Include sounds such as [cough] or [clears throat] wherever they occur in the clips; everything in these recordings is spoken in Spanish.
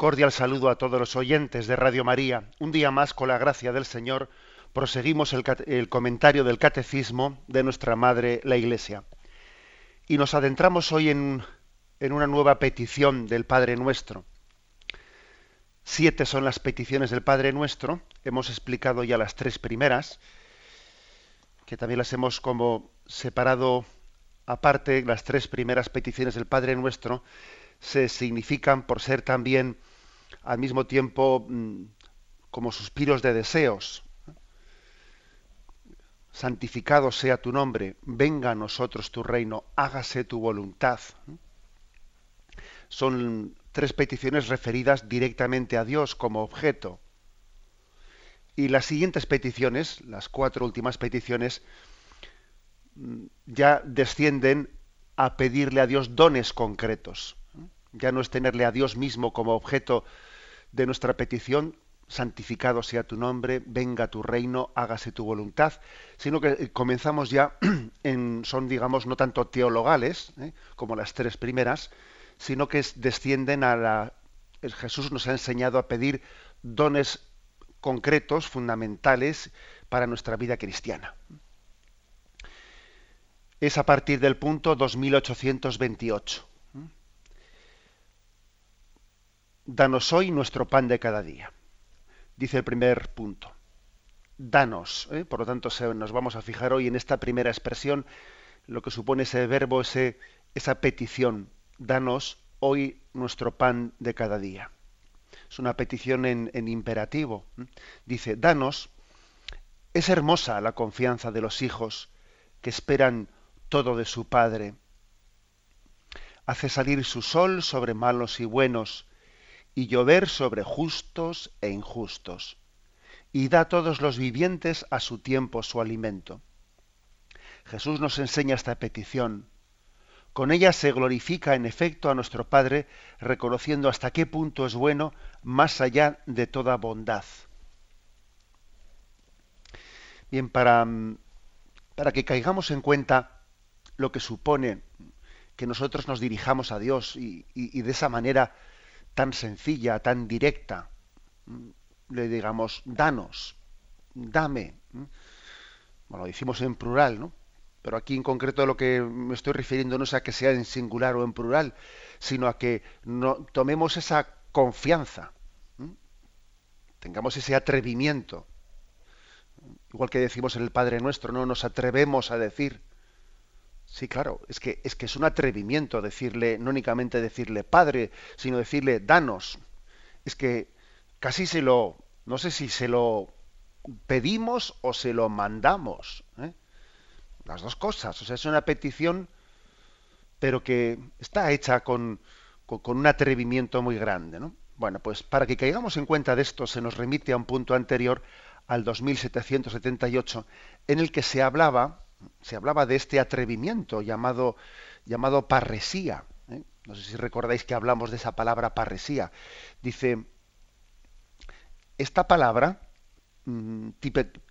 Cordial saludo a todos los oyentes de Radio María. Un día más, con la gracia del Señor, proseguimos el, comentario del Catecismo de nuestra Madre, la Iglesia. Y nos adentramos hoy en, en una nueva petición del Padre Nuestro. Siete son las peticiones del Padre Nuestro. Hemos explicado ya las tres primeras, que también las hemos como separado aparte, las tres primeras peticiones del Padre Nuestro se significan por ser también al mismo tiempo mm, como suspiros de deseos. Santificado sea tu nombre, venga a nosotros tu reino, hágase tu voluntad. Son tres peticiones referidas directamente a Dios como objeto. Y las siguientes peticiones, las cuatro últimas peticiones, mm, ya descienden a pedirle a Dios dones concretos ya no es tenerle a Dios mismo como objeto de nuestra petición, santificado sea tu nombre, venga tu reino, hágase tu voluntad, sino que eh, comenzamos ya [clears throat] en, son digamos no tanto teologales ¿eh? como las tres primeras, sino que descienden a la Jesús nos ha enseñado a pedir dones concretos, fundamentales para nuestra vida cristiana. Es a partir del punto 2828. Danos hoy nuestro pan de cada día. Dice el primer punto. Danos. ¿eh? Por lo tanto, nos vamos a fijar hoy en esta primera expresión, lo que supone ese verbo, ese, esa petición. Danos hoy nuestro pan de cada día. Es una petición en, en imperativo. Dice, danos. Es hermosa la confianza de los hijos que esperan todo de su Padre. Hace salir su sol sobre malos y buenos y llover sobre justos e injustos, y da a todos los vivientes a su tiempo su alimento. Jesús nos enseña esta petición. Con ella se glorifica en efecto a nuestro Padre, reconociendo hasta qué punto es bueno más allá de toda bondad. Bien, para, para que caigamos en cuenta lo que supone que nosotros nos dirijamos a Dios y, y de esa manera tan sencilla, tan directa, le digamos, danos, dame. Bueno, lo decimos en plural, ¿no? Pero aquí en concreto lo que me estoy refiriendo no es a que sea en singular o en plural, sino a que no, tomemos esa confianza, tengamos ese atrevimiento. Igual que decimos en el Padre Nuestro, no nos atrevemos a decir, Sí, claro, es que, es que es un atrevimiento decirle, no únicamente decirle padre, sino decirle danos. Es que casi se lo, no sé si se lo pedimos o se lo mandamos. ¿eh? Las dos cosas. O sea, es una petición, pero que está hecha con, con, un atrevimiento muy grande. ¿no? Bueno, pues para que caigamos en cuenta de esto, se nos remite a un punto anterior, al 2778, en el que se hablaba se hablaba de este atrevimiento llamado, llamado parresía. ¿eh? No sé si recordáis que hablamos de esa palabra parresía. Dice, esta palabra, mm,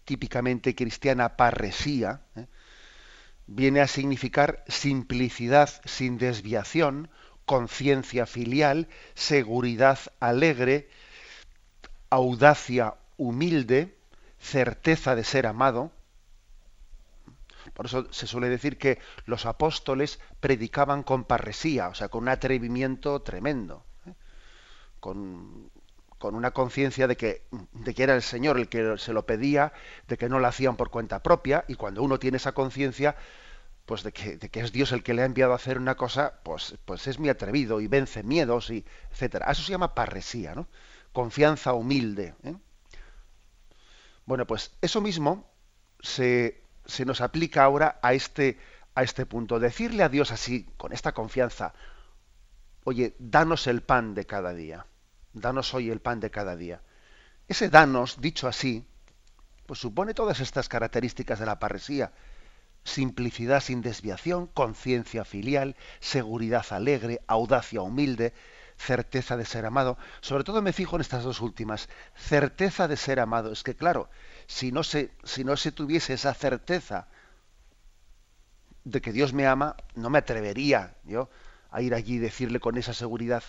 típicamente cristiana parresía, ¿eh? viene a significar simplicidad sin desviación, conciencia filial, seguridad alegre, audacia humilde, certeza de ser amado, por eso se suele decir que los apóstoles predicaban con parresía, o sea, con un atrevimiento tremendo, ¿eh? con, una conciencia de que, de que era el Señor el que se lo pedía, de que no lo hacían por cuenta propia, y cuando uno tiene esa conciencia, pues de que, de que, es Dios el que le ha enviado a hacer una cosa, pues, pues es muy atrevido y vence miedos y etcétera. Eso se llama parresía, ¿no? Confianza humilde. ¿eh? Bueno, pues eso mismo se, se nos aplica ahora a este, a este punto. Decirle a Dios así, con esta confianza, oye, danos el pan de cada día. danos hoy el pan de cada día. Ese danos, dicho así, pues supone todas estas características de la parresía. Simplicidad sin desviación, conciencia filial, seguridad alegre, audacia humilde, certeza de ser amado. Sobre todo me fijo en estas dos últimas. Certeza de ser amado. Es que claro, si no se, si no se tuviese esa certeza de que Dios me ama, no me atrevería yo a ir allí y decirle con esa seguridad.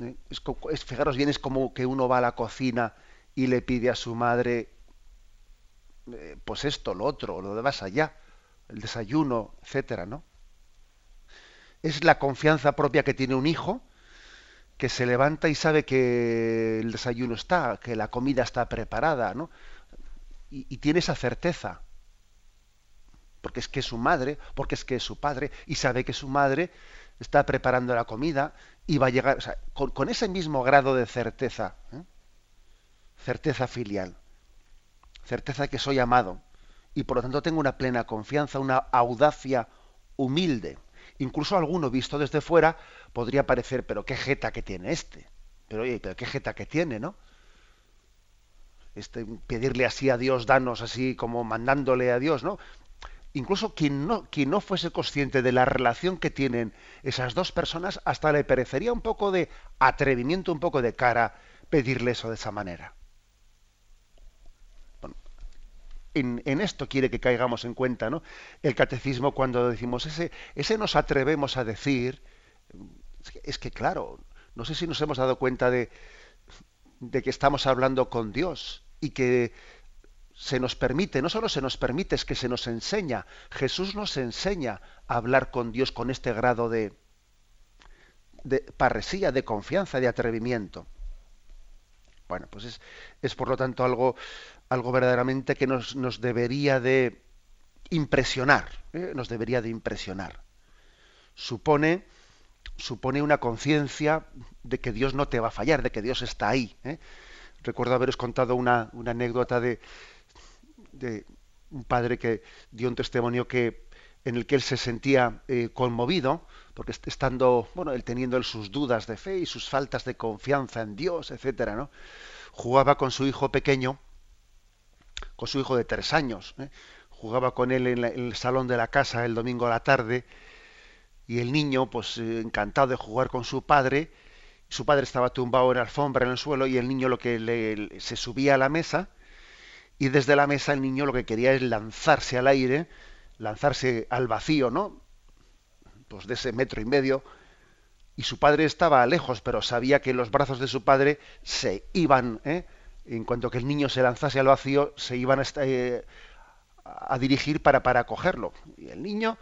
¿Eh? Es, fijaros bien, es como que uno va a la cocina y le pide a su madre, eh, pues esto, lo otro, lo de más allá, el desayuno, etcétera, ¿no? Es la confianza propia que tiene un hijo que se levanta y sabe que el desayuno está, que la comida está preparada, ¿no? y tiene esa certeza porque es que es su madre, porque es que es su padre, y sabe que su madre está preparando la comida y va a llegar, o sea, con, ese mismo grado de certeza, ¿eh? certeza filial, certeza que soy amado, y por lo tanto tengo una plena confianza, una audacia humilde. Incluso alguno visto desde fuera podría parecer, pero qué jeta que tiene este. Pero oye, pero qué jeta que tiene, ¿no? Este, pedirle así a Dios, danos así como mandándole a Dios, ¿no? incluso quien no, quien no fuese consciente de la relación que tienen esas dos personas, hasta le parecería un poco de atrevimiento, un poco de cara pedirle eso de esa manera. en, esto quiere que caigamos en cuenta, ¿no? El catecismo cuando decimos ese, ese nos atrevemos a decir, es que, claro, no sé si nos hemos dado cuenta de, que estamos hablando con Dios y que se nos permite, no solo se nos permite, es que se nos enseña. Jesús nos enseña a hablar con Dios con este grado de, de parresía, de confianza, de atrevimiento. Bueno, pues es, por lo tanto algo, algo verdaderamente que nos, nos debería de impresionar, ¿eh? nos debería de impresionar. Supone, supone una conciencia de que Dios no te va a fallar, de que Dios está ahí. ¿eh? Recuerdo haberos contado una, anécdota de, de un padre que dio un testimonio que en el que él se sentía eh, conmovido, porque estando, bueno, él teniendo sus dudas de fe y sus faltas de confianza en Dios, etcétera, ¿no? Jugaba con su hijo pequeño, con su hijo de tres años, ¿eh? jugaba con él en, el salón de la casa el domingo a la tarde, y el niño, pues eh, encantado de jugar con su padre, su padre estaba tumbado en la alfombra en el suelo, y el niño lo que le, se subía a la mesa, y desde la mesa el niño lo que quería es lanzarse al aire, lanzarse al vacío, ¿no? Pues de ese metro y medio. Y su padre estaba lejos, pero sabía que los brazos de su padre se iban, ¿eh? en cuanto que el niño se lanzase al vacío, se iban a, eh, a dirigir para, para cogerlo. Y el niño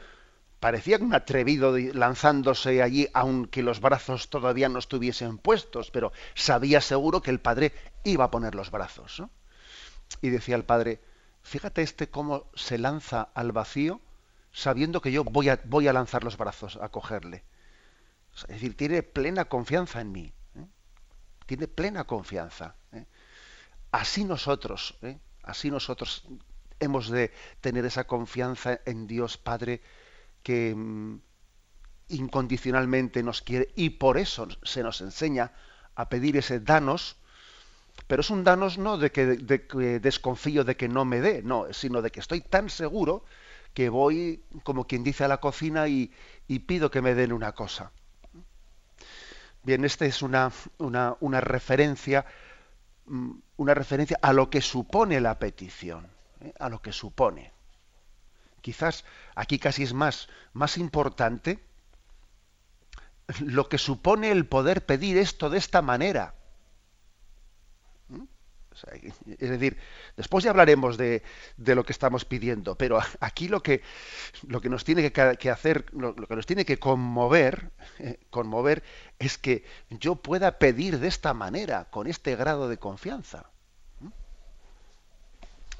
parecía un atrevido lanzándose allí, aunque los brazos todavía no estuviesen puestos, pero sabía seguro que el padre iba a poner los brazos. Y decía el padre, fíjate este cómo se lanza al vacío sabiendo que yo voy a, voy a lanzar los brazos a cogerle. Es decir, tiene plena confianza en mí. ¿eh? Tiene plena confianza. ¿eh? Así nosotros, ¿eh? así nosotros hemos de tener esa confianza en Dios Padre que mm, incondicionalmente nos quiere y por eso se nos enseña a pedir ese danos pero es un danos no de que, desconfío de que no me dé, no, sino de que estoy tan seguro que voy, como quien dice, a la cocina y, pido que me den una cosa. Bien, esta es una, una, referencia, mm, una referencia a lo que supone la petición, ¿eh? a lo que supone. Quizás aquí casi es más, más importante lo que supone el poder pedir esto de esta manera es decir, después ya hablaremos de, lo que estamos pidiendo, pero aquí lo que, lo que nos tiene que, hacer, lo, que nos tiene que conmover, eh, conmover es que yo pueda pedir de esta manera, con este grado de confianza.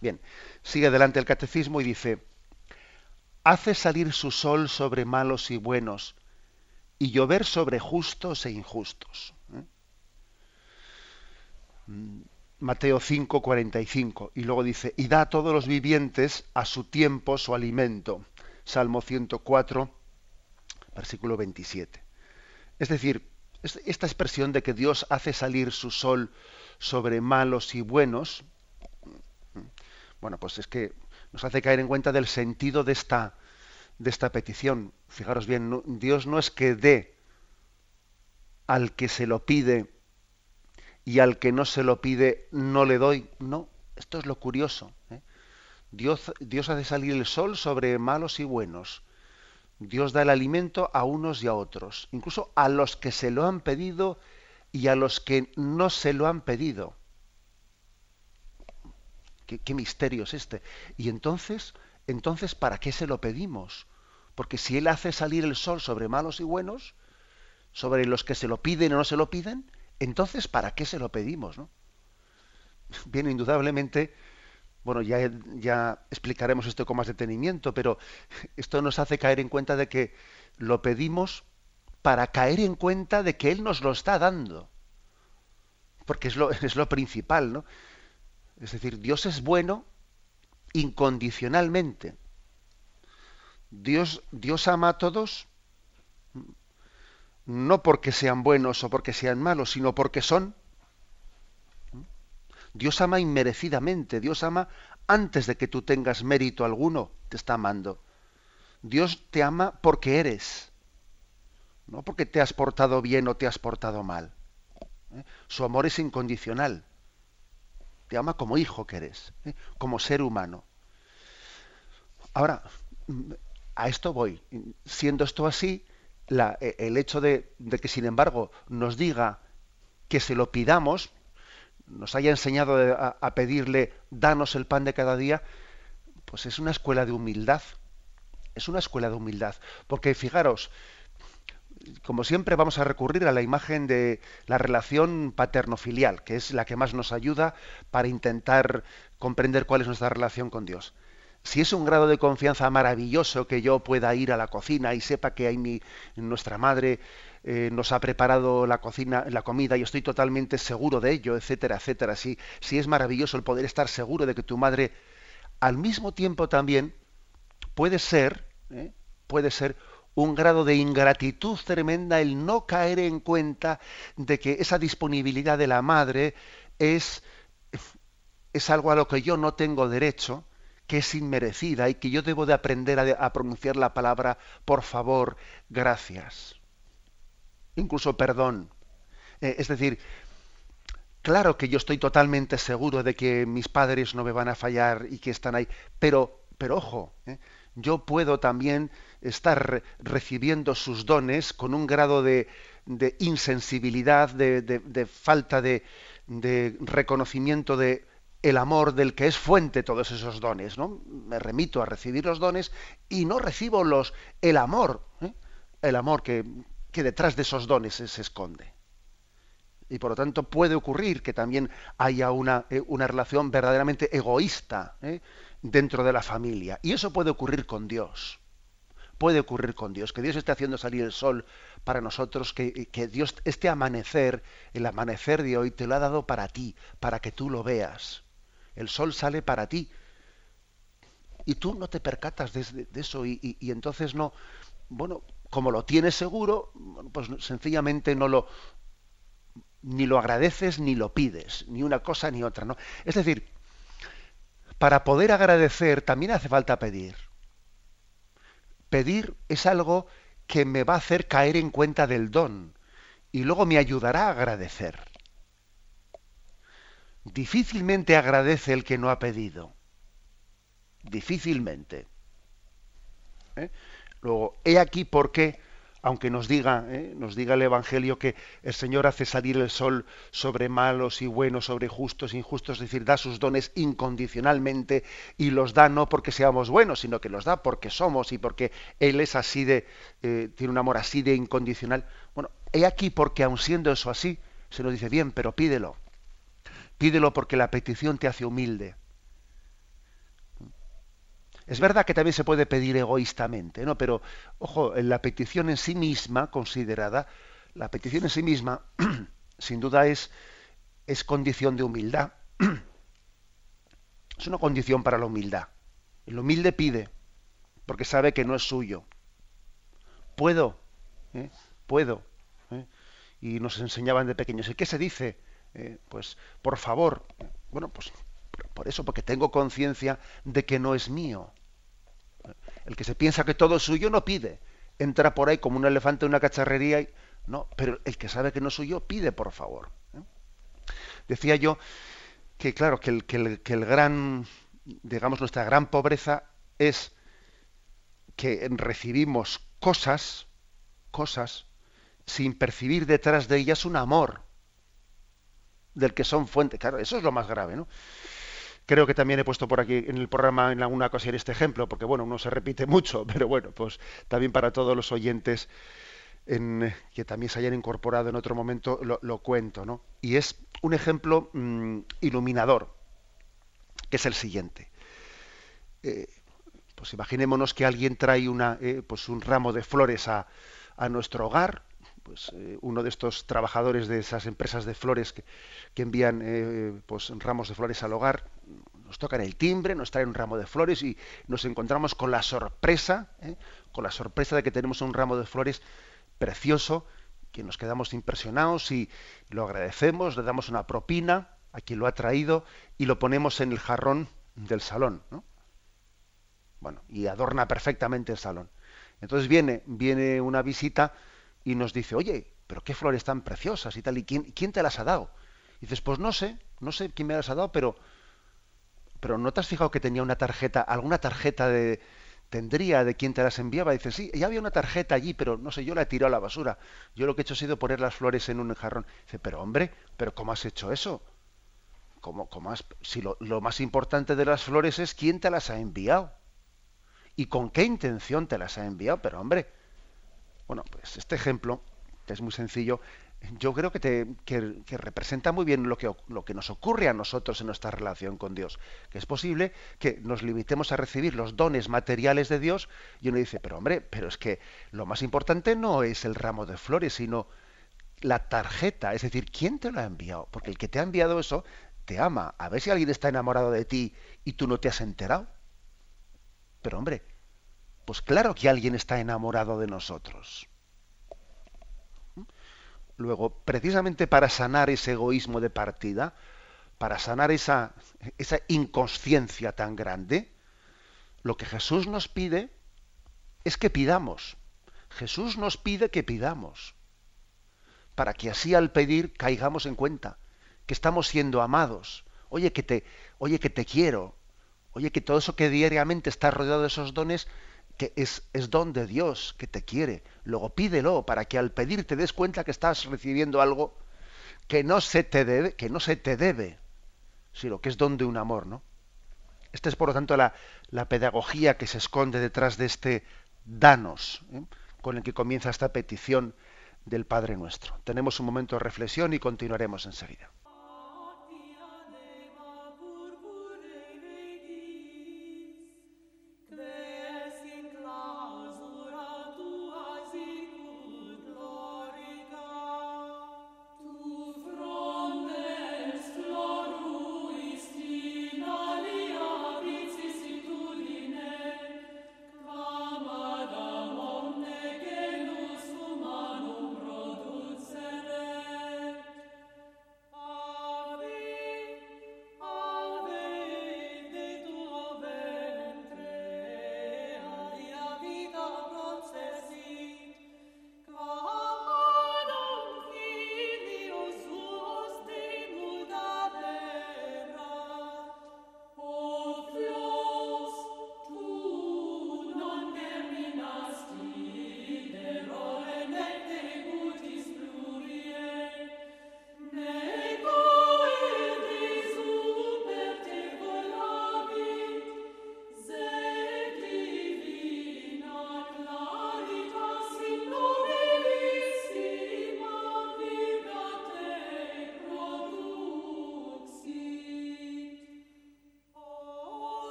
Bien, sigue adelante el catecismo y dice, hace salir su sol sobre malos y buenos y llover sobre justos e injustos. ¿eh? Mateo 5, 45. Y luego dice, y da a todos los vivientes a su tiempo su alimento. Salmo 104, versículo 27. Es decir, esta expresión de que Dios hace salir su sol sobre malos y buenos, bueno, pues es que nos hace caer en cuenta del sentido de esta, de esta petición. Fijaros bien, Dios no es que dé al que se lo pide y al que no se lo pide no le doy. No, esto es lo curioso. ¿eh? Dios, Dios hace salir el sol sobre malos y buenos. Dios da el alimento a unos y a otros, incluso a los que se lo han pedido y a los que no se lo han pedido. ¿Qué, misterio es este? Y entonces, entonces, ¿para qué se lo pedimos? Porque si Él hace salir el sol sobre malos y buenos, sobre los que se lo piden o no se lo piden, entonces, ¿para qué se lo pedimos? ¿no? Bien, indudablemente, bueno, ya, ya explicaremos esto con más detenimiento, pero esto nos hace caer en cuenta de que lo pedimos para caer en cuenta de que Él nos lo está dando. Porque es lo, [laughs] es lo principal, ¿no? Es decir, Dios es bueno incondicionalmente. Dios, Dios ama a todos no porque sean buenos o porque sean malos, sino porque son. Dios ama inmerecidamente, Dios ama antes de que tú tengas mérito alguno, te está amando. Dios te ama porque eres, no porque te has portado bien o te has portado mal. ¿eh? Su amor es incondicional. Te ama como hijo que eres, ¿eh? como ser humano. Ahora, a esto voy. Siendo esto así, e, el hecho de, que, sin embargo, nos diga que se lo pidamos, nos haya enseñado a, pedirle, danos el pan de cada día, pues es una escuela de humildad. Es una escuela de humildad. Porque fijaros, como siempre vamos a recurrir a la imagen de la relación paterno-filial, que es la que más nos ayuda para intentar comprender cuál es nuestra relación con Dios si es un grado de confianza maravilloso que yo pueda ir a la cocina y sepa que hay mi, nuestra madre eh, nos ha preparado la cocina, la comida y estoy totalmente seguro de ello, etcétera, etcétera. Si, si es maravilloso el poder estar seguro de que tu madre, al mismo tiempo también puede ser, ¿eh? puede ser un grado de ingratitud tremenda el no caer en cuenta de que esa disponibilidad de la madre es, es algo a lo que yo no tengo derecho que es inmerecida y que yo debo de aprender a, pronunciar la palabra por favor, gracias, incluso perdón. Eh, es decir, claro que yo estoy totalmente seguro de que mis padres no me van a fallar y que están ahí, pero, pero ojo, eh, yo puedo también estar recibiendo sus dones con un grado de, insensibilidad, de, falta de reconocimiento de el amor del que es fuente todos esos dones, ¿no? Me remito a recibir los dones y no recibo los el amor, ¿eh? el amor que, que, detrás de esos dones se, esconde. Y por lo tanto puede ocurrir que también haya una, eh, una relación verdaderamente egoísta ¿eh? dentro de la familia. Y eso puede ocurrir con Dios. Puede ocurrir con Dios, que Dios esté haciendo salir el sol para nosotros, que, que Dios, este amanecer, el amanecer de hoy, te lo ha dado para ti, para que tú lo veas el sol sale para ti. Y tú no te percatas de, eso y, entonces no, bueno, como lo tienes seguro, pues sencillamente no lo, ni lo agradeces ni lo pides, ni una cosa ni otra, ¿no? Es decir, para poder agradecer también hace falta pedir. Pedir es algo que me va a hacer caer en cuenta del don y luego me ayudará a agradecer. Difícilmente agradece el que no ha pedido. Difícilmente. ¿Eh? Luego, he aquí por qué, aunque nos diga, ¿eh? nos diga el Evangelio que el Señor hace salir el sol sobre malos y buenos, sobre justos e injustos, es decir, da sus dones incondicionalmente y los da no porque seamos buenos, sino que los da porque somos y porque Él es así de, eh, tiene un amor así de incondicional. Bueno, he aquí porque aun siendo eso así, se nos dice bien, pero pídelo Pídelo porque la petición te hace humilde. Es verdad que también se puede pedir egoístamente, ¿no? Pero, ojo, la petición en sí misma, considerada, la petición en sí misma, [clears throat] sin duda es, es condición de humildad. [clears throat] es una condición para la humildad. El humilde pide, porque sabe que no es suyo. Puedo, ¿eh? puedo. ¿eh? y nos enseñaban de pequeños. ¿Y qué se dice? Eh, pues, por favor, bueno, pues por eso, porque tengo conciencia de que no es mío. El que se piensa que todo es suyo no pide. Entra por ahí como un elefante en una cacharrería y no, pero el que sabe que no es suyo pide, por favor. ¿eh? Decía yo que claro, que el, que el, que el gran, digamos, nuestra gran pobreza es que recibimos cosas, cosas, sin percibir detrás de ellas un amor del que son fuente. Claro, eso es lo más grave, ¿no? Creo que también he puesto por aquí en el programa en alguna ocasión este ejemplo, porque bueno, no se repite [laughs] mucho, pero bueno, pues también para todos los oyentes en, que también se hayan incorporado en otro momento lo, cuento, ¿no? Y es un ejemplo mm, iluminador, que es el siguiente. Eh, pues imaginémonos que alguien trae una, eh, pues un ramo de flores a, a nuestro hogar, pues eh, uno de estos trabajadores de esas empresas de flores que, que envían eh, pues ramos de flores al hogar, nos tocan el timbre, nos traen un ramo de flores y nos encontramos con la sorpresa, con la sorpresa de que tenemos un ramo de flores precioso, que nos quedamos impresionados y lo agradecemos, le damos una propina a quien lo ha traído y lo ponemos en el jarrón del salón, ¿no? Bueno, y adorna perfectamente el salón. Entonces viene, viene una visita y nos dice, oye, pero qué flores tan preciosas y tal, ¿y quién, quién te las ha dado? Y dices, pues no sé, no sé quién me las ha dado, pero, pero ¿no te has fijado que tenía una tarjeta, alguna tarjeta de, tendría de quién te las enviaba? dice, sí, ya había una tarjeta allí, pero no sé, yo la he tirado a la basura. Yo lo que he hecho ha sido poner las flores en un jarrón. Dice, pero hombre, ¿pero cómo has hecho eso? ¿Cómo, cómo has... Si lo, lo más importante de las flores es quién te las ha enviado y con qué intención te las ha enviado. Pero hombre, bueno, pues este ejemplo, que es muy sencillo, yo creo que, te, que, representa muy bien lo que, lo que nos ocurre a nosotros en nuestra relación con Dios. Que es posible que nos limitemos a recibir los dones materiales de Dios y uno dice, pero hombre, pero es que lo más importante no es el ramo de flores, sino la tarjeta, es decir, ¿quién te lo ha enviado? Porque el que te ha enviado eso te ama. A ver si alguien está enamorado de ti y tú no te has enterado. Pero hombre, pues claro que alguien está enamorado de nosotros. Luego, precisamente para sanar ese egoísmo de partida, para sanar esa, esa inconsciencia tan grande, lo que Jesús nos pide es que pidamos. Jesús nos pide que pidamos, para que así al pedir caigamos en cuenta que estamos siendo amados. Oye, que te, oye, que te quiero, Oye, que todo eso que diariamente está rodeado de esos dones, que es, es don de Dios, que te quiere. Luego pídelo para que al pedir te des cuenta que estás recibiendo algo que no se te debe, que no se te debe, sino que es don de un amor, ¿no? Esta es, por lo tanto, la, la pedagogía que se esconde detrás de este danos, ¿eh? con el que comienza esta petición del Padre Nuestro. Tenemos un momento de reflexión y continuaremos enseguida.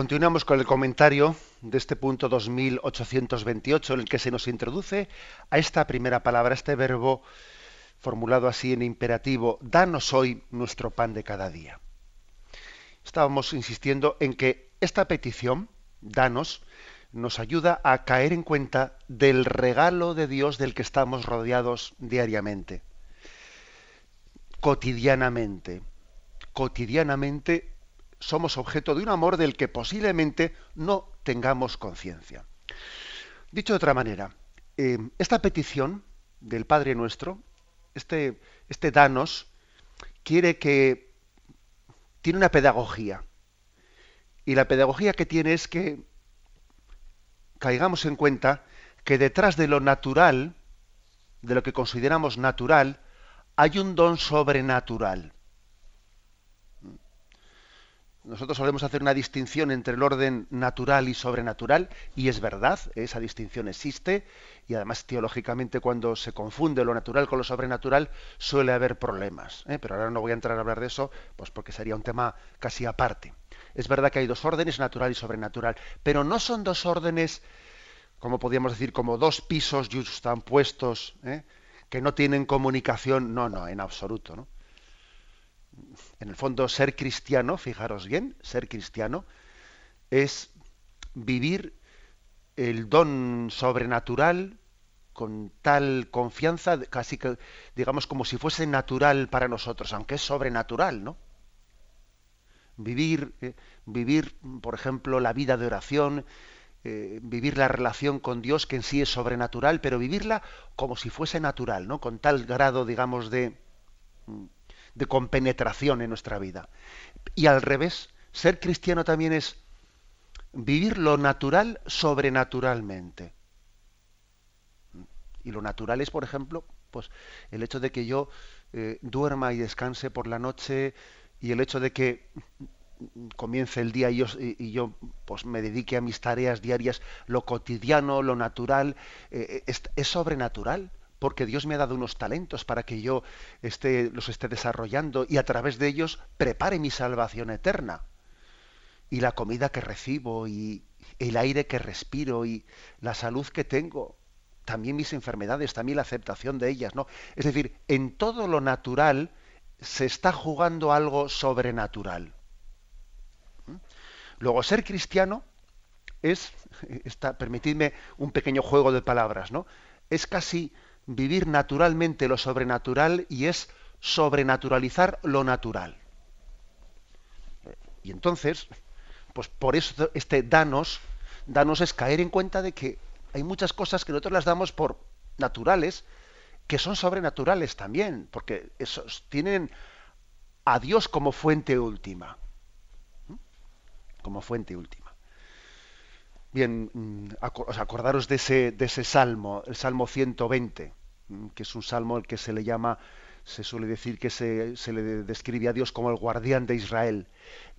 Continuamos con el comentario de este punto 2828 en el que se nos introduce a esta primera palabra, este verbo formulado así en imperativo, danos hoy nuestro pan de cada día. Estábamos insistiendo en que esta petición, danos, nos ayuda a caer en cuenta del regalo de Dios del que estamos rodeados diariamente, cotidianamente. Cotidianamente somos objeto de un amor del que posiblemente no tengamos conciencia. Dicho de otra manera, eh, esta petición del Padre Nuestro, este, este danos, quiere que tiene una pedagogía. Y la pedagogía que tiene es que caigamos en cuenta que detrás de lo natural, de lo que consideramos natural, hay un don sobrenatural. Nosotros solemos hacer una distinción entre el orden natural y sobrenatural, y es verdad, esa distinción existe, y además teológicamente cuando se confunde lo natural con lo sobrenatural suele haber problemas. ¿eh? Pero ahora no voy a entrar a hablar de eso, pues porque sería un tema casi aparte. Es verdad que hay dos órdenes, natural y sobrenatural, pero no son dos órdenes, como podríamos decir, como dos pisos están puestos, ¿eh? que no tienen comunicación. No, no, en absoluto. En el fondo, ser cristiano, fijaros bien, ser cristiano es vivir el don sobrenatural con tal confianza, casi que, digamos, como si fuese natural para nosotros, aunque es sobrenatural, ¿no? Vivir, eh, vivir, por ejemplo, la vida de oración, eh, vivir la relación con Dios, que en sí es sobrenatural, pero vivirla como si fuese natural, ¿no? Con tal grado, digamos, de de compenetración en nuestra vida. Y al revés, ser cristiano también es vivir lo natural sobrenaturalmente. Y lo natural es, por ejemplo, pues el hecho de que yo eh, duerma y descanse por la noche y el hecho de que comience el día y yo, y yo, pues me dedique a mis tareas diarias, lo cotidiano, lo natural, eh, es, es, sobrenatural porque Dios me ha dado unos talentos para que yo esté, los esté desarrollando y a través de ellos prepare mi salvación eterna. Y la comida que recibo y el aire que respiro y la salud que tengo, también mis enfermedades, también la aceptación de ellas, ¿no? Es decir, en todo lo natural se está jugando algo sobrenatural. ¿Mm? Luego, ser cristiano es, [laughs] está, permitidme un pequeño juego de palabras, ¿no? Es casi vivir naturalmente lo sobrenatural y es sobrenaturalizar lo natural. Y entonces, pues por eso este danos, danos es caer en cuenta de que hay muchas cosas que nosotros las damos por naturales, que son sobrenaturales también, porque esos tienen a Dios como fuente última. Como fuente última. Bien, mm, acordaros de ese, de ese salmo, el Salmo 120, mm, que es un salmo al que se le llama, se suele decir que se, se le describe a Dios como el guardián de Israel.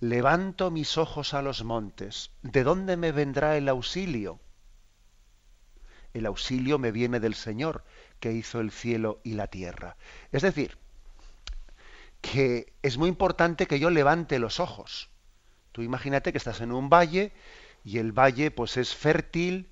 Levanto mis ojos a los montes. ¿De dónde me vendrá el auxilio? El auxilio me viene del Señor, que hizo el cielo y la tierra. Es decir, que es muy importante que yo levante los ojos. Tú imagínate que estás en un valle y el valle pues es fértil,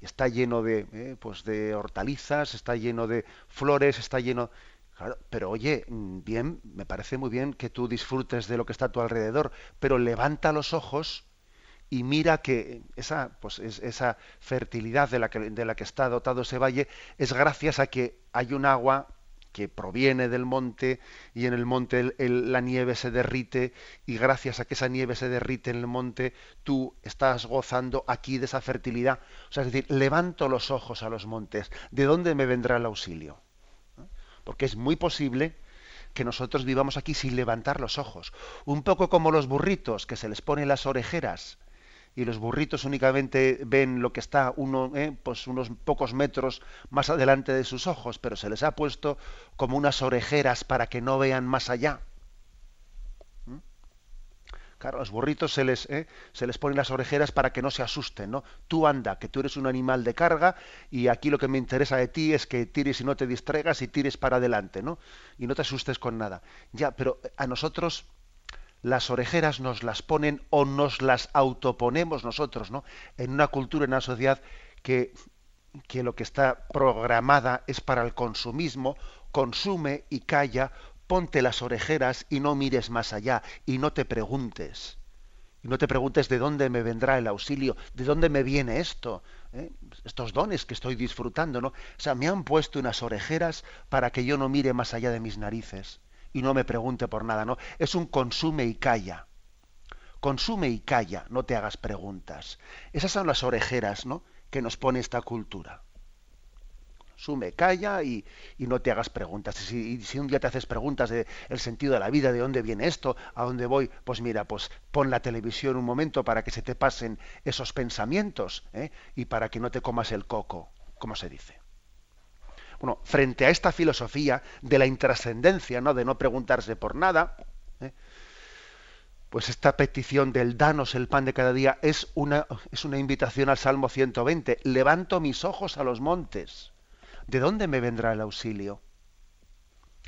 está lleno de, eh, pues de hortalizas, está lleno de flores, está lleno... Claro, pero oye, mm, bien, me parece muy bien que tú disfrutes de lo que está a tu alrededor, pero levanta los ojos y mira que esa, pues, esa fertilidad de la, que, de la que está dotado ese valle es gracias a que hay un agua que proviene del monte y en el monte la nieve se derrite y gracias a que esa nieve se derrite en el monte tú estás gozando aquí de esa fertilidad. O sea, es decir, levanto los ojos a los montes. ¿De dónde me vendrá el auxilio? Porque es muy posible que nosotros vivamos aquí sin levantar los ojos. Un poco como los burritos que se les ponen las orejeras y los burritos únicamente ven lo que está eh, pues unos pocos metros más adelante de sus ojos, pero se les ha puesto como unas orejeras para que no vean más allá. ¿Mm? Claro, a los burritos se les, eh, se les ponen las orejeras para que no se asusten, ¿no? Tú anda, que tú eres un animal de carga y aquí lo que me interesa de ti es que tires y no te distraigas y tires para adelante, ¿no? Y no te asustes con nada. Ya, pero a nosotros las orejeras nos las ponen o nos las autoponemos nosotros, ¿no? En una cultura, en una sociedad que, que lo que está programada es para el consumismo, consume y calla, ponte las orejeras y no mires más allá y no te preguntes. Y no te preguntes de dónde me vendrá el auxilio, de dónde me viene esto, ¿eh? estos dones que estoy disfrutando, ¿no? O sea, me han puesto unas orejeras para que yo no mire más allá de mis narices y no me pregunte por nada, ¿no? Es un consume y calla. Consume y calla, no te hagas preguntas. Esas son las orejeras, ¿no? que nos pone esta cultura sume, calla y, no te hagas preguntas. Y si, un día te haces preguntas de el sentido de la vida, de dónde viene esto, a dónde voy, pues mira, pues pon la televisión un momento para que se te pasen esos pensamientos ¿eh? y para que no te comas el coco, como se dice. Bueno, frente a esta filosofía de la intrascendencia, ¿no? de no preguntarse por nada, ¿eh? pues esta petición del danos el pan de cada día es una, es una invitación al Salmo 120. Levanto mis ojos a los montes. ¿De dónde me vendrá el auxilio?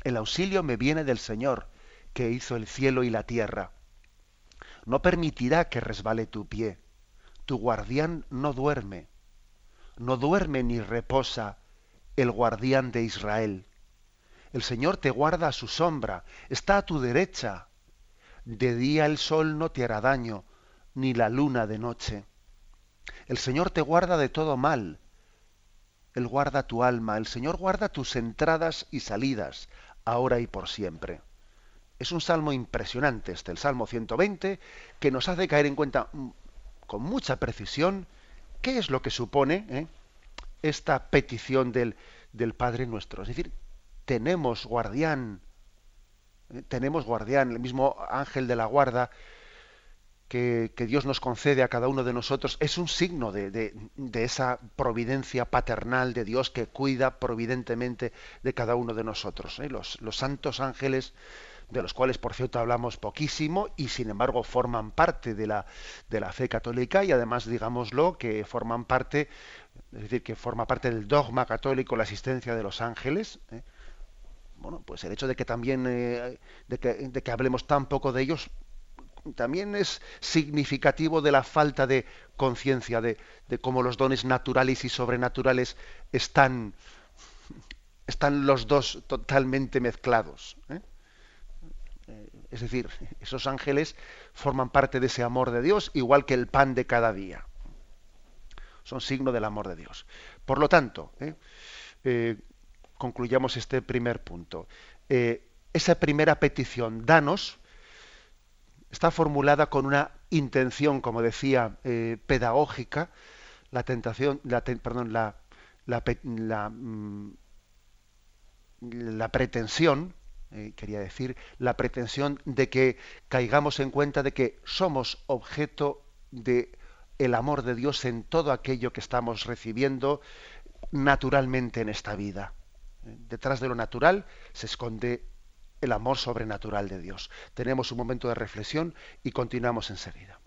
El auxilio me viene del Señor, que hizo el cielo y la tierra. No permitirá que resbale tu pie. Tu guardián no duerme. No duerme ni reposa el guardián de Israel. El Señor te guarda a su sombra, está a tu derecha. De día el sol no te hará daño, ni la luna de noche. El Señor te guarda de todo mal, él guarda tu alma, el Señor guarda tus entradas y salidas, ahora y por siempre. Es un salmo impresionante este, el Salmo 120, que nos hace caer en cuenta mm, con mucha precisión qué es lo que supone ¿eh? Esta petición del, del Padre nuestro. Es decir, tenemos guardián, tenemos guardián, el mismo ángel de la guarda que, Dios nos concede a cada uno de nosotros es un signo de, esa providencia paternal de Dios que cuida providentemente de cada uno de nosotros. ¿eh? Los, santos ángeles, de los cuales por cierto hablamos poquísimo y sin embargo forman parte de la, de la fe católica y además digámoslo que forman parte, es decir, que forma parte del dogma católico la existencia de los ángeles. ¿eh? bueno, pues el hecho de que también eh, de, que, de, que, hablemos tan poco de ellos también es significativo de la falta de conciencia de, cómo los dones naturales y sobrenaturales están, están los dos totalmente mezclados. ¿eh? Es decir, esos ángeles forman parte de ese amor de Dios, igual que el pan de cada día. Son signo del amor de Dios. Por lo tanto, ¿eh? Eh, concluyamos este primer punto. esa primera petición, danos, está formulada con una intención, como decía, eh, pedagógica, la tentación, perdón, la, mm, pretensión, eh, quería decir, la pretensión de que caigamos en cuenta de que somos objeto de el amor de Dios en todo aquello que estamos recibiendo naturalmente en esta vida. Eh, detrás de lo natural se esconde el amor sobrenatural de Dios. Tenemos un momento de reflexión y continuamos enseguida.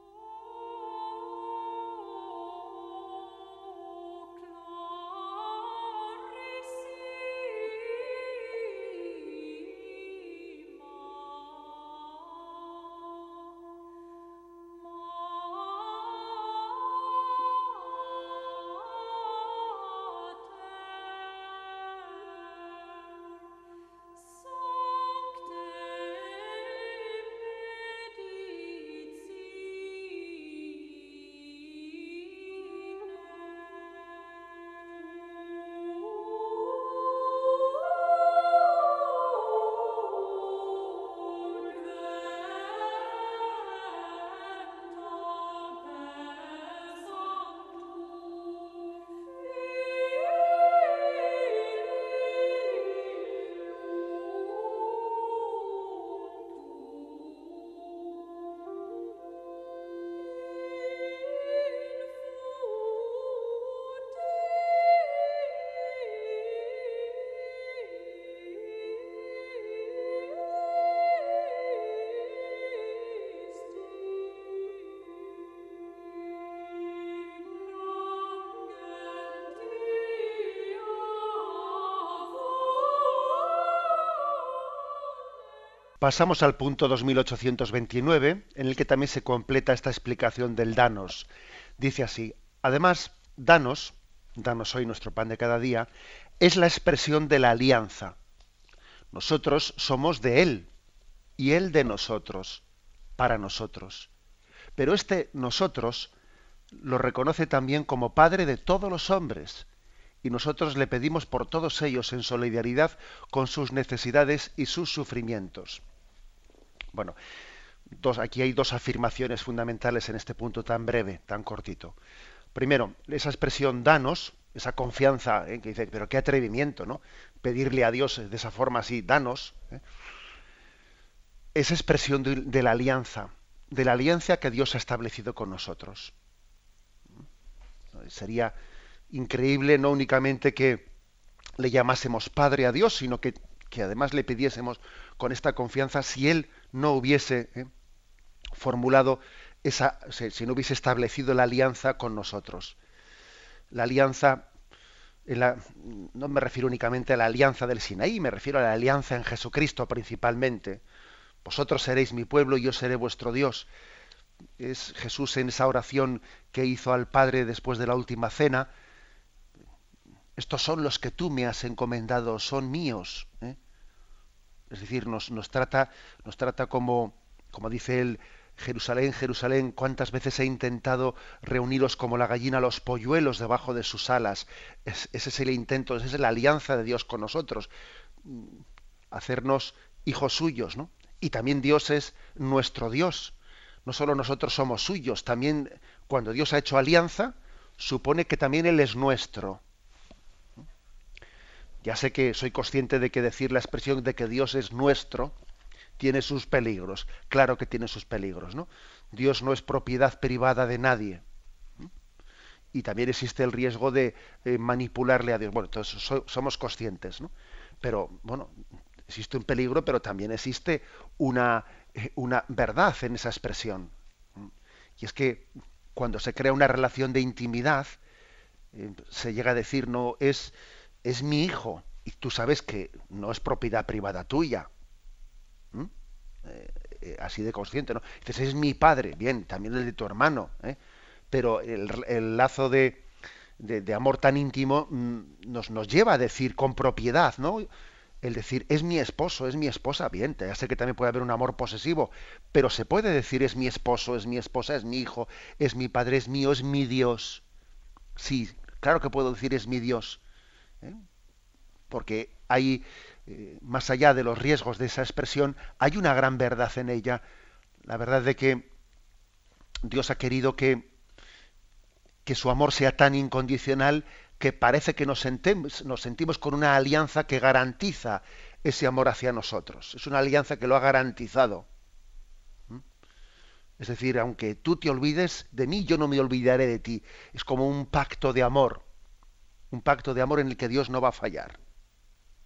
Pasamos al punto 2829, en el que también se completa esta explicación del danos. Dice así, además, danos, danos hoy nuestro pan de cada día, es la expresión de la alianza. Nosotros somos de Él y Él de nosotros, para nosotros. Pero este nosotros lo reconoce también como Padre de todos los hombres. Y nosotros le pedimos por todos ellos en solidaridad con sus necesidades y sus sufrimientos. Bueno, dos, aquí hay dos afirmaciones fundamentales en este punto tan breve, tan cortito. Primero, esa expresión danos, esa confianza, que dice, pero qué atrevimiento, ¿no? Pedirle a Dios de esa forma así, danos. ¿eh? Esa expresión de, la alianza, de la alianza que Dios ha establecido con nosotros. Sería increíble no únicamente que le llamásemos Padre a Dios, sino que, que además le pidiésemos con esta confianza si Él no hubiese ¿eh? formulado esa, si no hubiese establecido la alianza con nosotros. La alianza, no me refiero únicamente a la alianza del Sinaí, me refiero a la alianza en Jesucristo principalmente. Vosotros seréis mi pueblo y yo seré vuestro Dios. Es Jesús en esa oración que hizo al Padre después de la última cena. Estos son los que tú me has encomendado, son míos. ¿eh? Es decir, nos, trata, nos trata como, como dice él, Jerusalén, Jerusalén, cuántas veces he intentado reuniros como la gallina los polluelos debajo de sus alas. ese es el intento, esa es la alianza de Dios con nosotros, hacernos hijos suyos, ¿no? Y también Dios es nuestro Dios. No solo nosotros somos suyos, también cuando Dios ha hecho alianza, supone que también Él es nuestro. Ya sé que soy consciente de que decir la expresión de que Dios es nuestro tiene sus peligros. Claro que tiene sus peligros, ¿no? Dios no es propiedad privada de nadie. Y también existe el riesgo de eh, manipularle a Dios. Bueno, entonces somos conscientes, ¿no? Pero, bueno, existe un peligro, pero también existe una, eh, una verdad en esa expresión. Y es que cuando se crea una relación de intimidad, eh, se llega a decir, no, es, es mi hijo. Y tú sabes que no es propiedad privada tuya. Eh, eh, así de consciente, ¿no? Dices, es mi padre, bien, también el de tu hermano, ¿eh? pero el, lazo de, de, amor tan íntimo mm, nos, nos lleva a decir con propiedad, ¿no? El decir, es mi esposo, es mi esposa, bien, ya sé que también puede haber un amor posesivo, pero se puede decir, es mi esposo, es mi esposa, es mi hijo, es mi padre, es mío, es mi Dios. Sí, claro que puedo decir, es mi Dios. Porque hay eh, más allá de los riesgos de esa expresión, hay una gran verdad en ella, la verdad de que Dios ha querido que, que su amor sea tan incondicional que parece que nos sentimos, nos sentimos con una alianza que garantiza ese amor hacia nosotros. Es una alianza que lo ha garantizado. ¿Mm? Es decir, aunque tú te olvides de mí, yo no me olvidaré de ti. Es como un pacto de amor. Un pacto de amor en el que Dios no va a fallar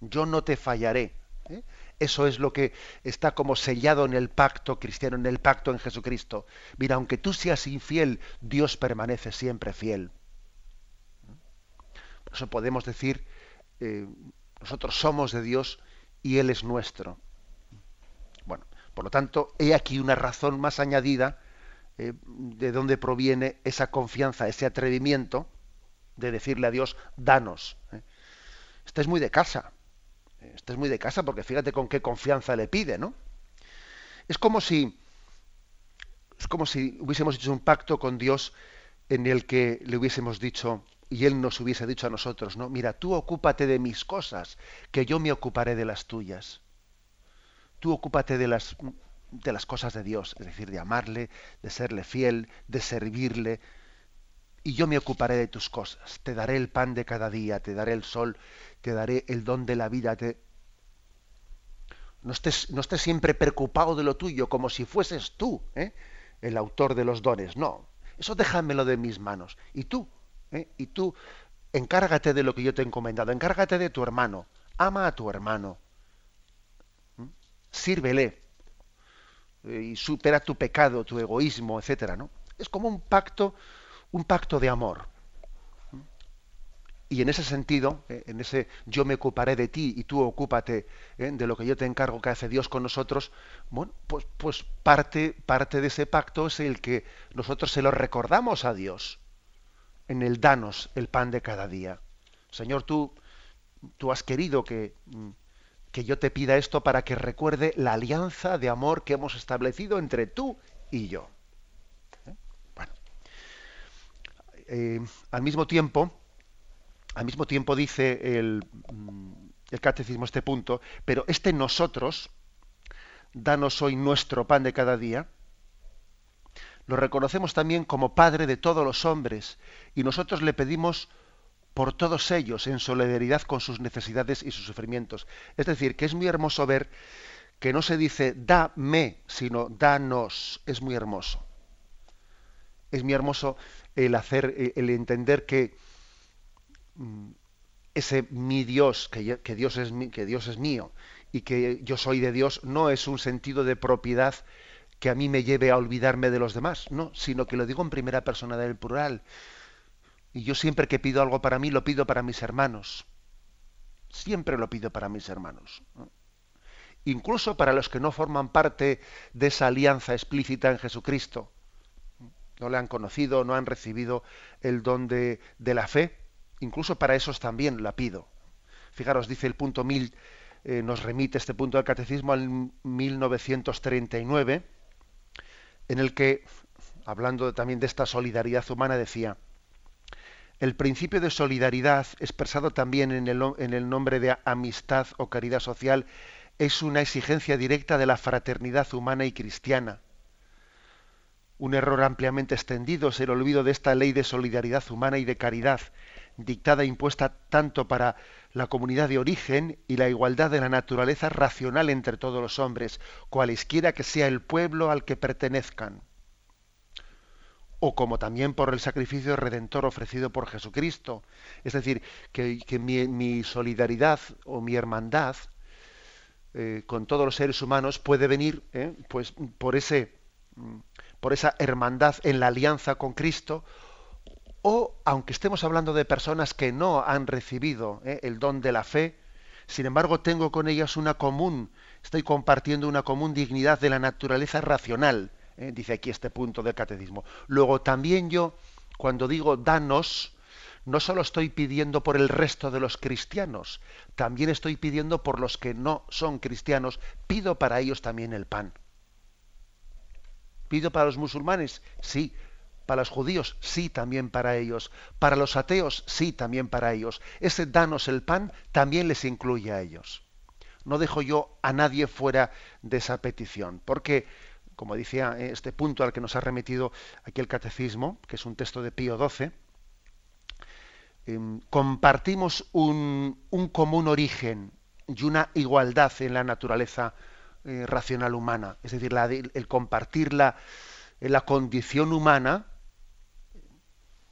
yo no te fallaré. ¿eh? Eso es lo que está como sellado en el pacto cristiano, en el pacto en Jesucristo. Mira, aunque tú seas infiel, Dios permanece siempre fiel. Por eso podemos decir, eh, nosotros somos de Dios y Él es nuestro. Bueno, por lo tanto, he aquí una razón más añadida eh, de dónde proviene esa confianza, ese atrevimiento de decirle a Dios, danos. Este es muy de casa. Este es muy de casa porque fíjate con qué confianza le pide, ¿no? Es como si es como si hubiésemos hecho un pacto con Dios en el que le hubiésemos dicho y él nos hubiese dicho a nosotros, ¿no? Mira, tú ocúpate de mis cosas, que yo me ocuparé de las tuyas. Tú ocúpate de las de las cosas de Dios, es decir, de amarle, de serle fiel, de servirle, y yo me ocuparé de tus cosas. Te daré el pan de cada día, te daré el sol te daré el don de la vida. Te... No, estés, no estés siempre preocupado de lo tuyo, como si fueses tú ¿eh? el autor de los dones. No, eso déjamelo de mis manos. Y tú, ¿eh? y tú, encárgate de lo que yo te he encomendado, encárgate de tu hermano, ama a tu hermano, sírvele eh, y supera tu pecado, tu egoísmo, etcétera, ¿no? Es como un pacto, un pacto de amor. Y en ese sentido, eh, en ese yo me ocuparé de ti y tú ocúpate eh, de lo que yo te encargo que hace Dios con nosotros, bueno, pues, pues parte, parte de ese pacto es el que nosotros se lo recordamos a Dios en el danos el pan de cada día. Señor, tú, tú has querido que, mm, que yo te pida esto para que recuerde la alianza de amor que hemos establecido entre tú y yo. Eh, al mismo tiempo, al mismo tiempo dice el, mm, el catecismo este punto, pero este nosotros, danos hoy nuestro pan de cada día, lo reconocemos también como Padre de todos los hombres y nosotros le pedimos por todos ellos en solidaridad con sus necesidades y sus sufrimientos. Es decir, que es muy hermoso ver que no se dice dame, sino danos. Es muy hermoso. Es muy hermoso el hacer, el entender que mm, ese mi Dios, que, Dios es, que Dios es mío y que yo soy de Dios, no es un sentido de propiedad que a mí me lleve a olvidarme de los demás, no, sino que lo digo en primera persona del plural. Y yo siempre que pido algo para mí, lo pido para mis hermanos. Siempre lo pido para mis hermanos. Incluso para los que no forman parte de esa alianza explícita en Jesucristo. No le han conocido, no han recibido el don de, de la fe. Incluso para esos también la pido. Fijaros, dice el punto 1000, eh, nos remite este punto del catecismo al 1939, en el que, hablando también de esta solidaridad humana, decía, el principio de solidaridad, expresado también en el, en el, nombre de amistad o caridad social, es una exigencia directa de la fraternidad humana y cristiana. Un error ampliamente extendido es el olvido de esta ley de solidaridad humana y de caridad, dictada e impuesta tanto para la comunidad de origen y la igualdad de la naturaleza racional entre todos los hombres, cualesquiera que sea el pueblo al que pertenezcan, o como también por el sacrificio redentor ofrecido por Jesucristo. Es decir, que, mi, solidaridad o mi hermandad eh, con todos los seres humanos puede venir eh, pues, por, ese, mm, por esa hermandad en la alianza con Cristo, o aunque estemos hablando de personas que no han recibido eh, el don de la fe, sin embargo tengo con ellas una común, estoy compartiendo una común dignidad de la naturaleza racional, eh, dice aquí este punto del catecismo. Luego también yo, cuando digo danos, no solo estoy pidiendo por el resto de los cristianos, también estoy pidiendo por los que no son cristianos, pido para ellos también el pan. ¿Pido para los musulmanes? Sí, para los judíos, sí, también para ellos. Para los ateos, sí, también para ellos. Ese danos el pan también les incluye a ellos. No dejo yo a nadie fuera de esa petición, porque, como decía eh, este punto al que nos ha remitido aquí el catecismo, que es un texto de Pío XII, em, compartimos un, común origen y una igualdad en la naturaleza eh, racional humana. Es decir, el compartir la, la condición humana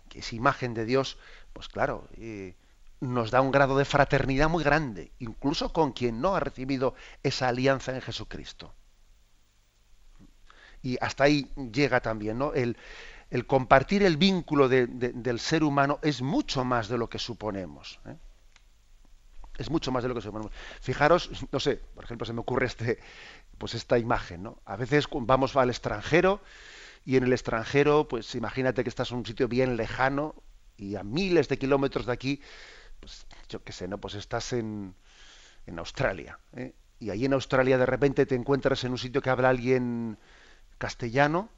que es imagen de Dios, pues claro, eh, nos da un grado de fraternidad muy grande, incluso con quien no ha recibido esa alianza en Jesucristo. Y hasta ahí llega también, ¿no? El, compartir el vínculo del ser humano es mucho más de lo que suponemos. ¿eh? Es mucho más de lo que suponemos. Fijaros, [laughs] no sé, por ejemplo, se me ocurre este, pues esta imagen, ¿no? A veces vamos al extranjero y en el extranjero, pues imagínate que estás en un sitio bien lejano y a miles de kilómetros de aquí, pues yo qué sé, ¿no? Pues estás en, en Australia. ¿eh? Y ahí en Australia de repente te encuentras en un sitio que habla alguien castellano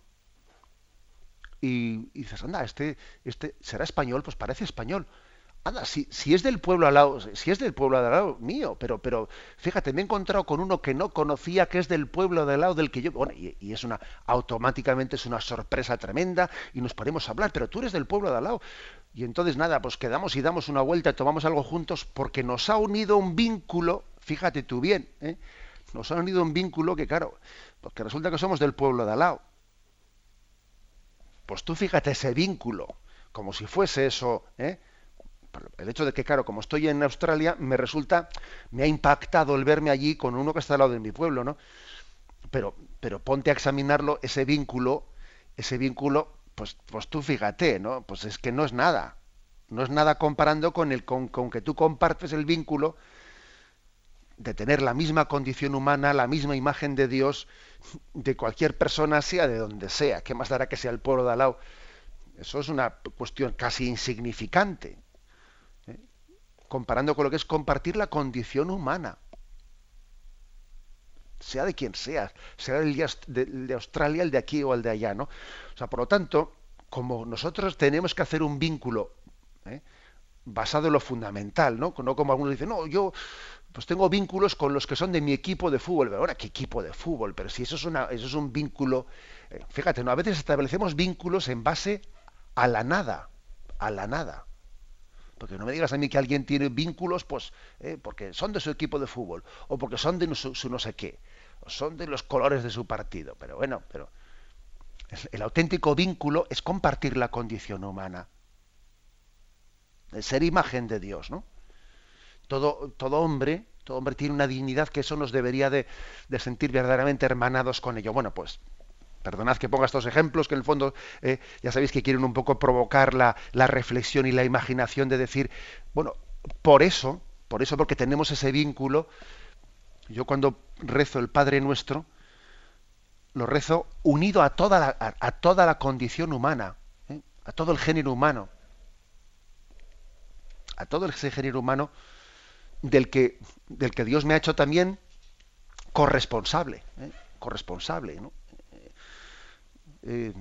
y, y dices, anda, este, este será español, pues parece español. Anda, si, si, es del pueblo al lado, si es del pueblo al lado mío, pero, pero fíjate, me he encontrado con uno que no conocía que es del pueblo al lado del que yo, bueno, y, y, es una, automáticamente es una sorpresa tremenda y nos ponemos a hablar, pero tú eres del pueblo de al lado. Y entonces nada, pues quedamos y damos una vuelta tomamos algo juntos porque nos ha unido un vínculo, fíjate tú bien, ¿eh? nos ha unido un vínculo que claro, porque resulta que somos del pueblo de al lado. Pues tú fíjate ese vínculo, como si fuese eso, ¿eh? El hecho de que, claro, como estoy en Australia, me resulta, me ha impactado el verme allí con uno que está al lado de mi pueblo, ¿no? Pero, pero ponte a examinarlo, ese vínculo, ese vínculo, pues, pues tú fíjate, ¿no? Pues es que no es nada. No es nada comparando con el con, con que tú compartes el vínculo de tener la misma condición humana, la misma imagen de Dios de cualquier persona, sea de donde sea. ¿Qué más dará que sea el pueblo de al lado? Eso es una cuestión casi insignificante comparando con lo que es compartir la condición humana. Sea de quien sea, sea el de, Australia, el de aquí o el de allá, ¿no? O sea, por lo tanto, como nosotros tenemos que hacer un vínculo ¿eh? basado en lo fundamental, ¿no? No como algunos dicen, no, yo pues tengo vínculos con los que son de mi equipo de fútbol. Pero ahora, ¿qué equipo de fútbol? Pero si eso es, una, eso es un vínculo, eh, fíjate, ¿no? a veces establecemos vínculos en base a la nada, a la nada. Porque no me digas a mí que alguien tiene vínculos, pues, eh, porque son de su equipo de fútbol, o porque son de su, no sé qué, o son de los colores de su partido. Pero bueno, pero el auténtico vínculo es compartir la condición humana, ser imagen de Dios, ¿no? Todo, todo hombre, todo hombre tiene una dignidad que eso nos debería de, sentir verdaderamente hermanados con ello. Bueno, pues perdonad que ponga estos ejemplos, que en el fondo eh, ya sabéis que quieren un poco provocar la, la, reflexión y la imaginación de decir, bueno, por eso, por eso porque tenemos ese vínculo, yo cuando rezo el Padre Nuestro, lo rezo unido a toda la, a, toda la condición humana, ¿eh? a todo el género humano, a todo ese género humano del que, del que Dios me ha hecho también corresponsable, ¿eh? corresponsable, ¿no? Eh,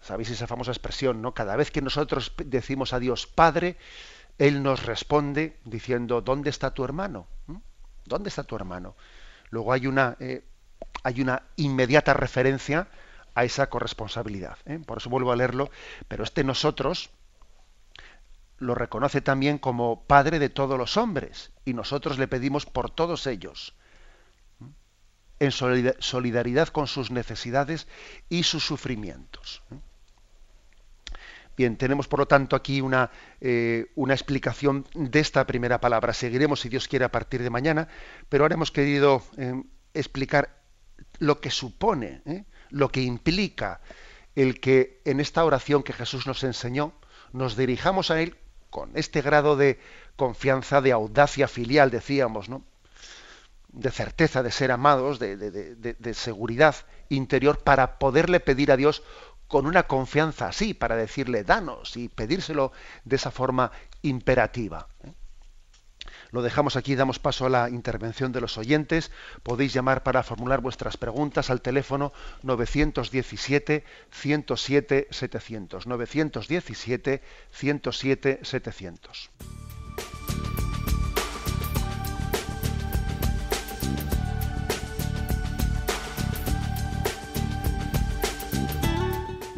Sabéis esa famosa expresión, ¿no? Cada vez que nosotros decimos a Dios Padre, Él nos responde diciendo, ¿dónde está tu hermano? ¿Dónde está tu hermano? Luego hay una, hay una inmediata referencia a esa corresponsabilidad. ¿eh? Por eso vuelvo a leerlo, pero este nosotros lo reconoce también como Padre de todos los hombres y nosotros le pedimos por todos ellos, en solidaridad con sus necesidades y sus sufrimientos. ¿eh? Bien, tenemos por lo tanto aquí una, eh, una, explicación de esta primera palabra. Seguiremos, si Dios quiere, a partir de mañana, pero ahora hemos querido explicar lo que supone, ¿eh? lo que implica el que en esta oración que Jesús nos enseñó, nos dirijamos a Él con este grado de confianza, de audacia filial, decíamos, ¿no? De certeza de ser amados, de, seguridad interior, para poderle pedir a Dios con una confianza así, para decirle, danos y pedírselo de esa forma imperativa. ¿eh? Lo dejamos aquí, damos paso a la intervención de los oyentes. Podéis llamar para formular vuestras preguntas al teléfono 917 107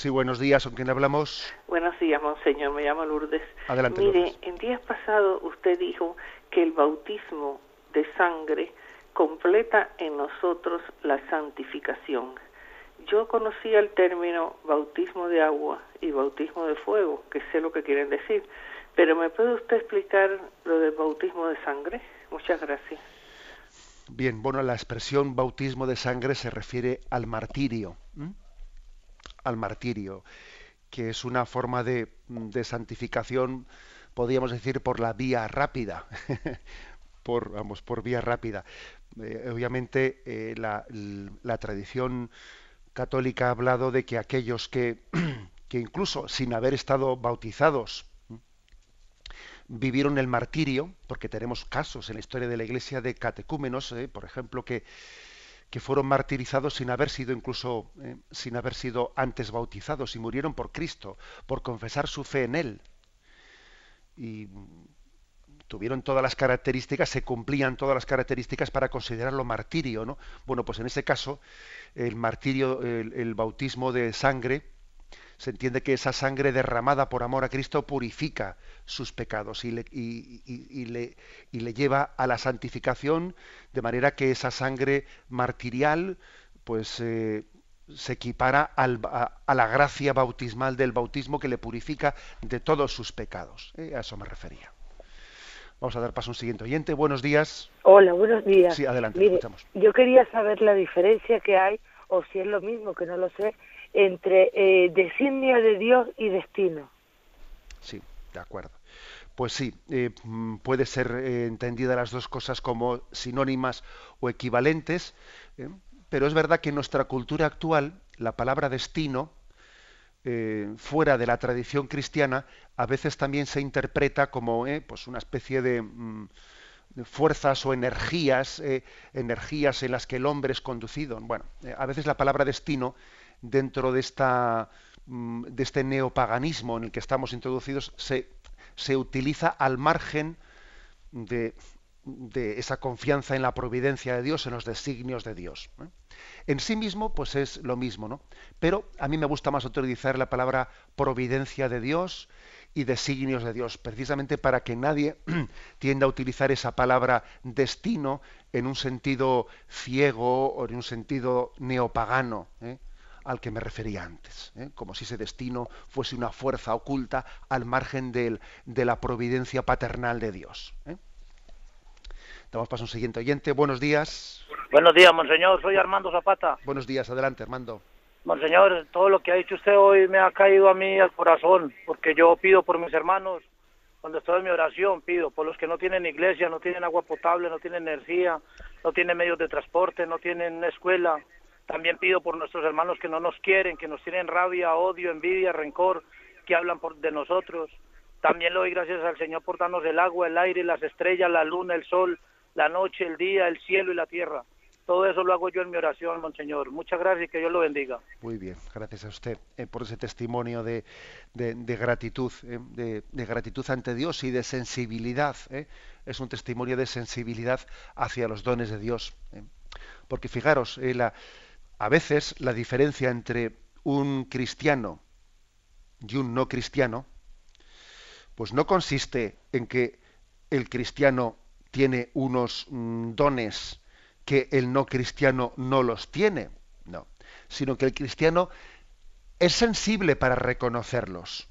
Sí, buenos días, ¿con quién hablamos? Buenos días, monseñor, me llamo Lourdes. Adelante, Mire, en días pasados usted dijo que el bautismo de sangre completa en nosotros la santificación. Yo conocía el término bautismo de agua y bautismo de fuego, que sé lo que quieren decir, pero ¿me puede usted explicar lo del bautismo de sangre? Muchas gracias. Bien, bueno, la expresión bautismo de sangre se refiere al martirio al martirio, que es una forma de, santificación, podríamos decir, por la vía rápida, [laughs] por, vamos, por vía rápida. Eh, obviamente, eh, la, tradición católica ha hablado de que aquellos que, [clears throat] que incluso sin haber estado bautizados, vivieron el martirio, porque tenemos casos en la historia de la Iglesia de catecúmenos, eh, por ejemplo, que que fueron martirizados sin haber sido incluso eh, sin haber sido antes bautizados y murieron por Cristo, por confesar su fe en él. Y tuvieron todas las características, se cumplían todas las características para considerarlo martirio, ¿no? Bueno, pues en ese caso, el martirio, el, bautismo de sangre, se entiende que esa sangre derramada por amor a Cristo purifica sus pecados y le, y, le, y le, lleva a la santificación, de manera que esa sangre martirial pues eh, se equipara a, la gracia bautismal del bautismo que le purifica de todos sus pecados. ¿eh? A eso me refería. Vamos a dar paso a un siguiente oyente. Buenos días. Hola, buenos días. Sí, adelante, escuchamos. Yo quería saber la diferencia que hay, o si es lo mismo, que no lo sé, entre eh, designio de Dios y destino. Sí, de acuerdo. Pues sí, eh, mm, puede ser eh, entendida las dos cosas como sinónimas o equivalentes, pero es verdad que en nuestra cultura actual la palabra destino eh, fuera de la tradición cristiana, a veces también se interpreta como eh, pues una especie de, mm, fuerzas o energías, eh, energías en las que el hombre es conducido. Bueno, a veces la palabra destino, dentro de, esta, mm, de este neopaganismo en el que estamos introducidos, se, se utiliza al margen de, de esa confianza en la providencia de Dios, en los designios de Dios. En sí mismo, pues es lo mismo, ¿no? Pero a mí me gusta más utilizar la palabra providencia de Dios y designios de Dios, precisamente para que nadie [clears throat] tienda a utilizar esa palabra destino en un sentido ciego o en un sentido neopagano. ¿eh? Al que me refería antes, ¿eh? como si ese destino fuese una fuerza oculta al margen de la providencia paternal de Dios. ¿eh? Damos paso a un siguiente oyente. Buenos días. Buenos días, monseñor. Soy Armando Zapata. Buenos días. Adelante, Armando. Monseñor, todo lo que ha dicho usted hoy me ha caído a mí al corazón, porque yo pido por mis hermanos, cuando estoy en mi oración, pido por los que no tienen iglesia, no tienen agua potable, no tienen energía, no tienen medios de transporte, no tienen escuela. También pido por nuestros hermanos que no nos quieren, que nos tienen rabia, odio, envidia, rencor, que hablan por, de nosotros. También le doy gracias al Señor por darnos el agua, el aire, las estrellas, la luna, el sol, la noche, el día, el cielo y la tierra. Todo eso lo hago yo en mi oración, Monseñor. Muchas gracias y que Dios lo bendiga. Muy bien, gracias a usted eh, por ese testimonio de, de, gratitud, eh, de, gratitud ante Dios y de sensibilidad. Eh. Es un testimonio de sensibilidad hacia los dones de Dios. Porque fijaros, la, a veces la diferencia entre un cristiano y un no cristiano, pues no consiste en que el cristiano tiene unos mm, dones que el no cristiano no los tiene, no, sino que el cristiano es sensible para reconocerlos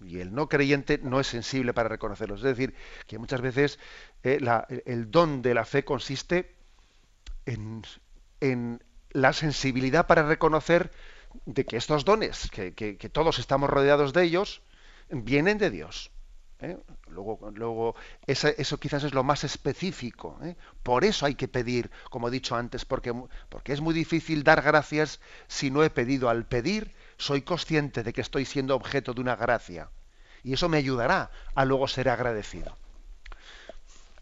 y el no creyente no es sensible para reconocerlos. Es decir, que muchas veces eh, el don de la fe consiste en, la sensibilidad para reconocer de que estos dones, que todos estamos rodeados de ellos, vienen de Dios. ¿eh? Luego, luego eso quizás es lo más específico. ¿eh? Por eso hay que pedir, como he dicho antes, porque, porque es muy difícil dar gracias si no he pedido. Al pedir, soy consciente de que estoy siendo objeto de una gracia. Y eso me ayudará a luego ser agradecido.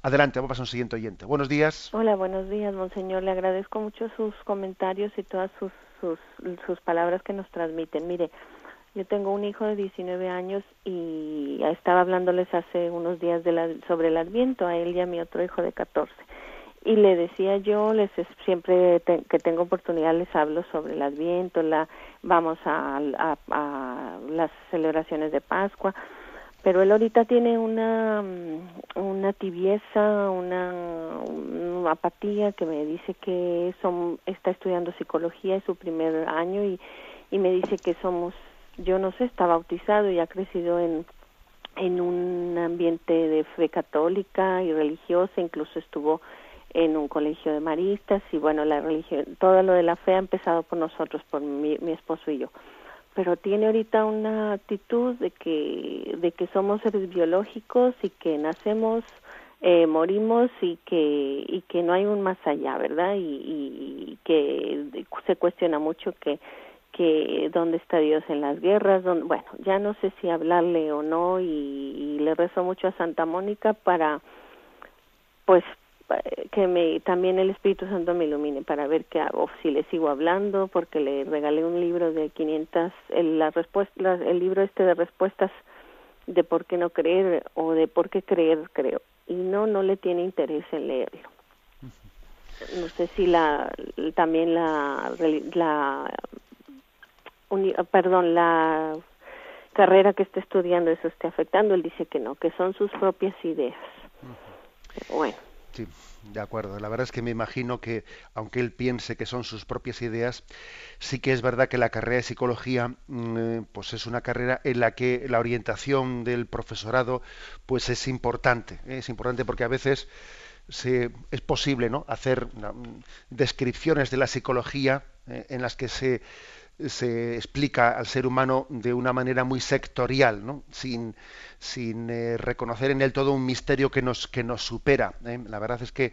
Adelante, vamos a un siguiente oyente. Buenos días. Hola, buenos días, monseñor. Le agradezco mucho sus comentarios y todas sus, sus, sus palabras que nos transmiten. Mire, yo tengo un hijo de 19 años y estaba hablándoles hace unos días de sobre el Adviento a él y a mi otro hijo de 14. Y le decía yo, les siempre que tengo oportunidad les hablo sobre el Adviento, la vamos a, las celebraciones de Pascua, pero él ahorita tiene una una tibieza, una, apatía que me dice que son, está estudiando psicología, es su primer año y, y me dice que somos yo no sé, está bautizado y ha crecido en, en un ambiente de fe católica y religiosa, incluso estuvo en un colegio de maristas y bueno, la religión, todo lo de la fe ha empezado por nosotros, por mi, mi esposo y yo. Pero tiene ahorita una actitud de que, de que somos seres biológicos y que nacemos, eh, morimos y que, y que no hay un más allá, ¿verdad? Y, y que se cuestiona mucho que que dónde está Dios en las guerras, bueno, ya no sé si hablarle o no y, le rezo mucho a Santa Mónica para, pues, que me también el Espíritu Santo me ilumine para ver qué hago, si le sigo hablando, porque le regalé un libro de 500, el, la respuesta, el libro este de respuestas de por qué no creer o de por qué creer creo. Y no no le tiene interés en leerlo. No sé si la también la la perdón la carrera que está estudiando eso esté afectando él dice que no que son sus propias ideas. Bueno sí de acuerdo. La verdad es que me imagino que, aunque él piense que son sus propias ideas, sí que es verdad que la carrera de psicología, mm, pues es una carrera en la que la orientación del profesorado, pues es importante. ¿eh? Es importante porque a veces se, es posible, ¿no? Hacer mm, descripciones de la psicología eh, en las que se se explica al ser humano de una manera muy sectorial, ¿no? sin, sin eh, reconocer en él todo un misterio que nos, que nos supera. ¿eh? La verdad es que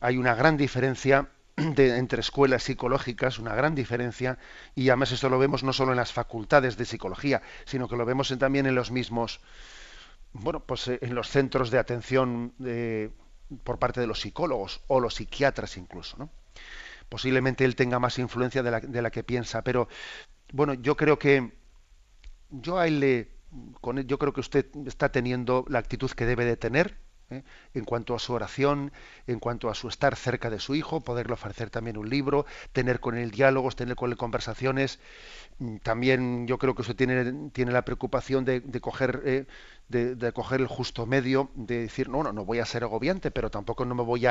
hay una gran diferencia entre escuelas psicológicas, una gran diferencia, y además esto lo vemos no solo en las facultades de psicología, sino que lo vemos también en los mismos, bueno, pues eh, en los centros de atención por parte de los psicólogos o los psiquiatras incluso, ¿no? Posiblemente él tenga más influencia de la, de la que piensa, pero bueno, yo creo que yo a él le, con yo creo que usted está teniendo la actitud que debe de tener ¿eh? en cuanto a su oración, en cuanto a su estar cerca de su hijo, poderle ofrecer también un libro, tener con él diálogos, tener con él conversaciones. Mm, también yo creo que usted tiene, tiene la preocupación de, de coger eh, de, coger el justo medio, de decir, no, no, no voy a ser agobiante, pero tampoco no me voy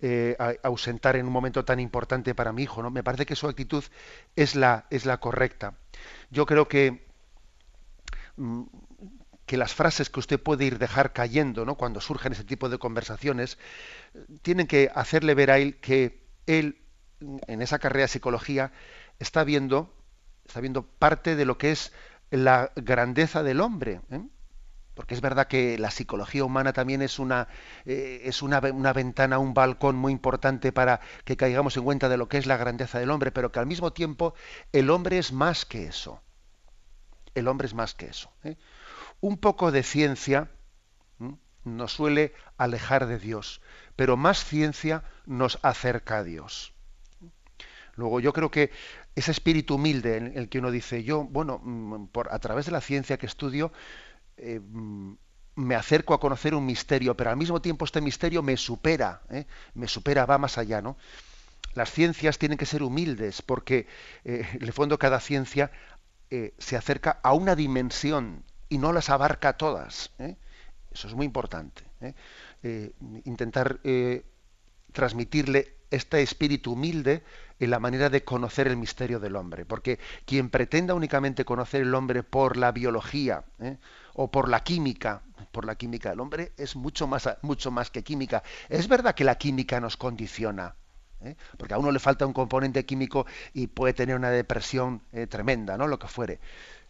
eh, a, ausentar en un momento tan importante para mi hijo. ¿no? Me parece que su actitud es la, es la correcta. Yo creo que, mm, que las frases que usted puede ir dejar cayendo ¿no? cuando surgen ese tipo de conversaciones, tienen que hacerle ver a él que él, en esa carrera de psicología, está viendo, está viendo parte de lo que es la grandeza del hombre. ¿eh? porque es verdad que la psicología humana también es una eh, es una, una, ventana, un balcón muy importante para que caigamos en cuenta de lo que es la grandeza del hombre, pero que al mismo tiempo el hombre es más que eso. El hombre es más que eso. ¿eh? Un poco de ciencia nos suele alejar de Dios, pero más ciencia nos acerca a Dios. Luego yo creo que ese espíritu humilde en el que uno dice, yo, bueno, mm, por, a través de la ciencia que estudio, eh, me acerco a conocer un misterio, pero al mismo tiempo este misterio me supera, ¿eh? me supera, va más allá, ¿no? Las ciencias tienen que ser humildes porque, eh, fondo, cada ciencia se acerca a una dimensión y no las abarca todas. Eso es muy importante. intentar transmitirle este espíritu humilde en la manera de conocer el misterio del hombre, porque quien pretenda únicamente conocer el hombre por la biología, o por la química, por la química del hombre, es mucho más, mucho más que química. Es verdad que la química nos condiciona, ¿eh? porque a uno le falta un componente químico y puede tener una depresión eh, tremenda, ¿no? Lo que fuere.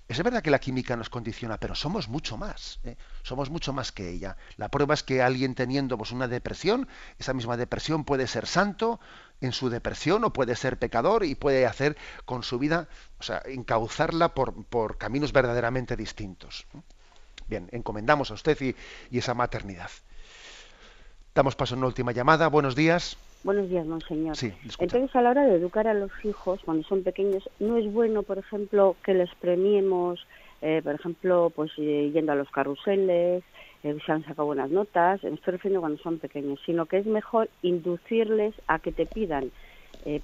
Es verdad que la química nos condiciona, pero somos mucho más, ¿eh? somos mucho más que ella. La prueba es que alguien teniendo pues, una depresión, esa misma depresión puede ser santo en su depresión o puede ser pecador y puede hacer con su vida, o sea, encauzarla por, por caminos verdaderamente distintos. Bien, encomendamos a usted y, esa maternidad. Damos paso a una última llamada. Buenos días. Buenos días, monseñor. Sí, Entonces, a la hora de educar a los hijos, cuando son pequeños, no es bueno, por ejemplo, que les premiemos, eh, por ejemplo, pues eh, yendo a los carruseles, eh, se han sacado buenas notas, me estoy refiriendo cuando son pequeños, sino que es mejor inducirles a que te pidan,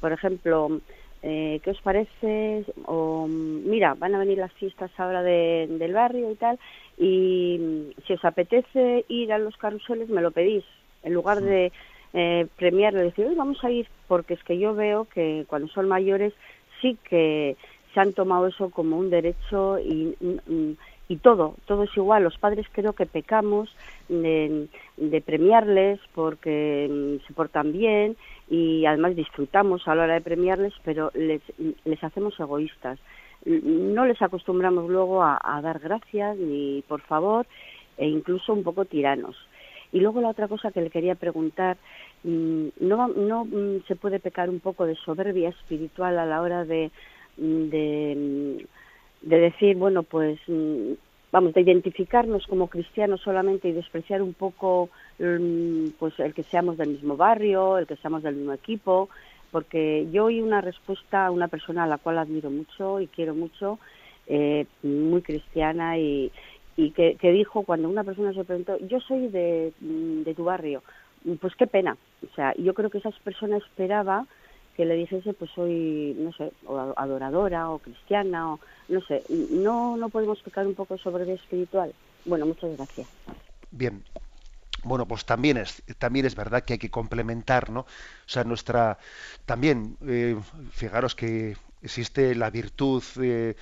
por ejemplo, eh, ¿qué os parece? O, mira, van a venir las fiestas ahora del barrio y tal, y mm, si os apetece ir a los carruseles, me lo pedís, en lugar de eh, premiarle, decir, Hoy vamos a ir, porque es que yo veo que cuando son mayores sí que se han tomado eso como un derecho y, y todo, todo es igual. Los padres creo que pecamos de, de premiarles porque mm, se portan bien y además disfrutamos a la hora de premiarles, pero les, les hacemos egoístas. No les acostumbramos luego a, dar gracias ni por favor e incluso un poco tiranos. Y luego la otra cosa que le quería preguntar, mm, ¿no, no mm, se puede pecar un poco de soberbia espiritual a la hora de, mm, de, de decir, bueno, pues vamos, de identificarnos como cristianos solamente y despreciar un poco pues el que seamos del mismo barrio, el que seamos del mismo equipo, porque yo oí una respuesta a una persona a la cual admiro mucho y quiero mucho, eh, muy cristiana y, y que, dijo cuando una persona se preguntó, yo soy de, de tu barrio, pues qué pena. O sea, yo creo que esa persona esperaba que le dijese, pues soy, no sé, adoradora o cristiana o no sé. No, no podemos tocar un poco sobre el espiritual. Bueno, muchas gracias. Bien, bueno, pues también es, también es verdad que hay que complementar, ¿no? O sea, nuestra, también, eh, fijaros que existe la virtud eh,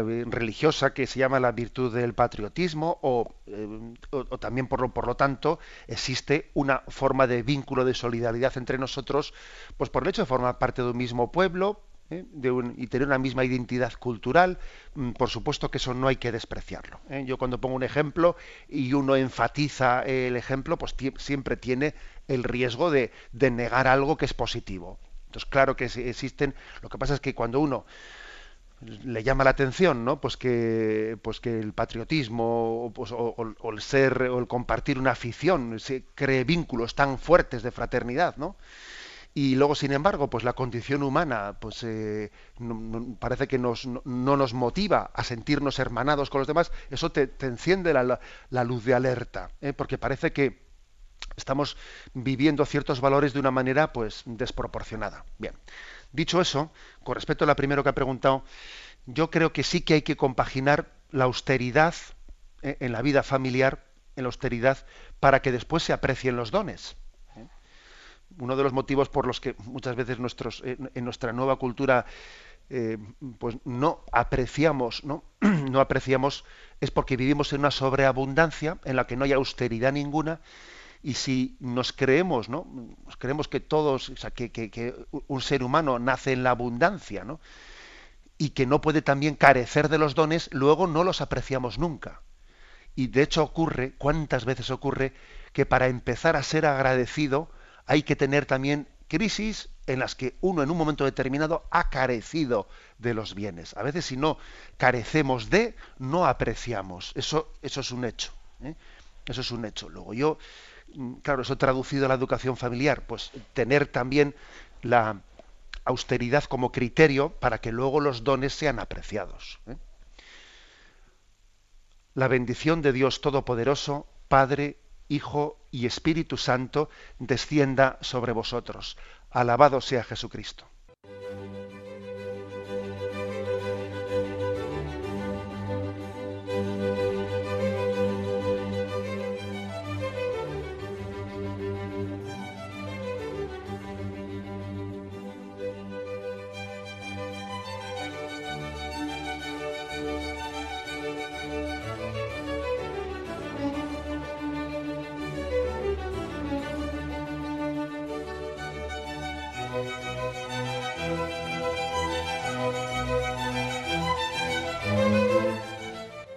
religiosa que se llama la virtud del patriotismo o, eh, también por lo, por lo tanto existe una forma de vínculo de solidaridad entre nosotros pues por el hecho de formar parte de un mismo pueblo ¿eh? y tener una misma identidad cultural, mm, por supuesto que eso no hay que despreciarlo. ¿eh? Yo cuando pongo un ejemplo y uno enfatiza el ejemplo, pues siempre tiene el riesgo de, negar algo que es positivo. Entonces, claro que existen, lo que pasa es que cuando uno le llama la atención, ¿no? Pues que, pues que el patriotismo o, pues, o, el ser o el compartir una afición se cree vínculos tan fuertes de fraternidad, ¿no? y luego sin embargo pues la condición humana pues eh, parece que no, nos motiva a sentirnos hermanados con los demás eso te, enciende la, luz de alerta ¿eh? porque parece que estamos viviendo ciertos valores de una manera pues desproporcionada bien dicho eso con respecto a la primero que ha preguntado yo creo que sí que hay que compaginar la austeridad ¿eh? en la vida familiar en la austeridad para que después se aprecien los dones uno de los motivos por los que muchas veces eh, en nuestra nueva cultura eh, pues no apreciamos, ¿no? [clears throat] no apreciamos, es porque vivimos en una sobreabundancia en la que no hay austeridad ninguna. Y si nos creemos, ¿no? Nos creemos que todos, o sea, que, que, un ser humano nace en la abundancia, ¿no? Y que no puede también carecer de los dones, luego no los apreciamos nunca. Y de hecho ocurre, cuántas veces ocurre, que para empezar a ser agradecido, hay que tener también crisis en las que uno en un momento determinado ha carecido de los bienes. A veces si no carecemos de, no apreciamos. Eso, eso es un hecho. ¿eh? Eso es un hecho. Luego yo, claro, eso traducido a la educación familiar, pues tener también la austeridad como criterio para que luego los dones sean apreciados. ¿eh? La bendición de Dios Todopoderoso, Padre, Hijo y Espíritu Santo descienda sobre vosotros. Alabado sea Jesucristo.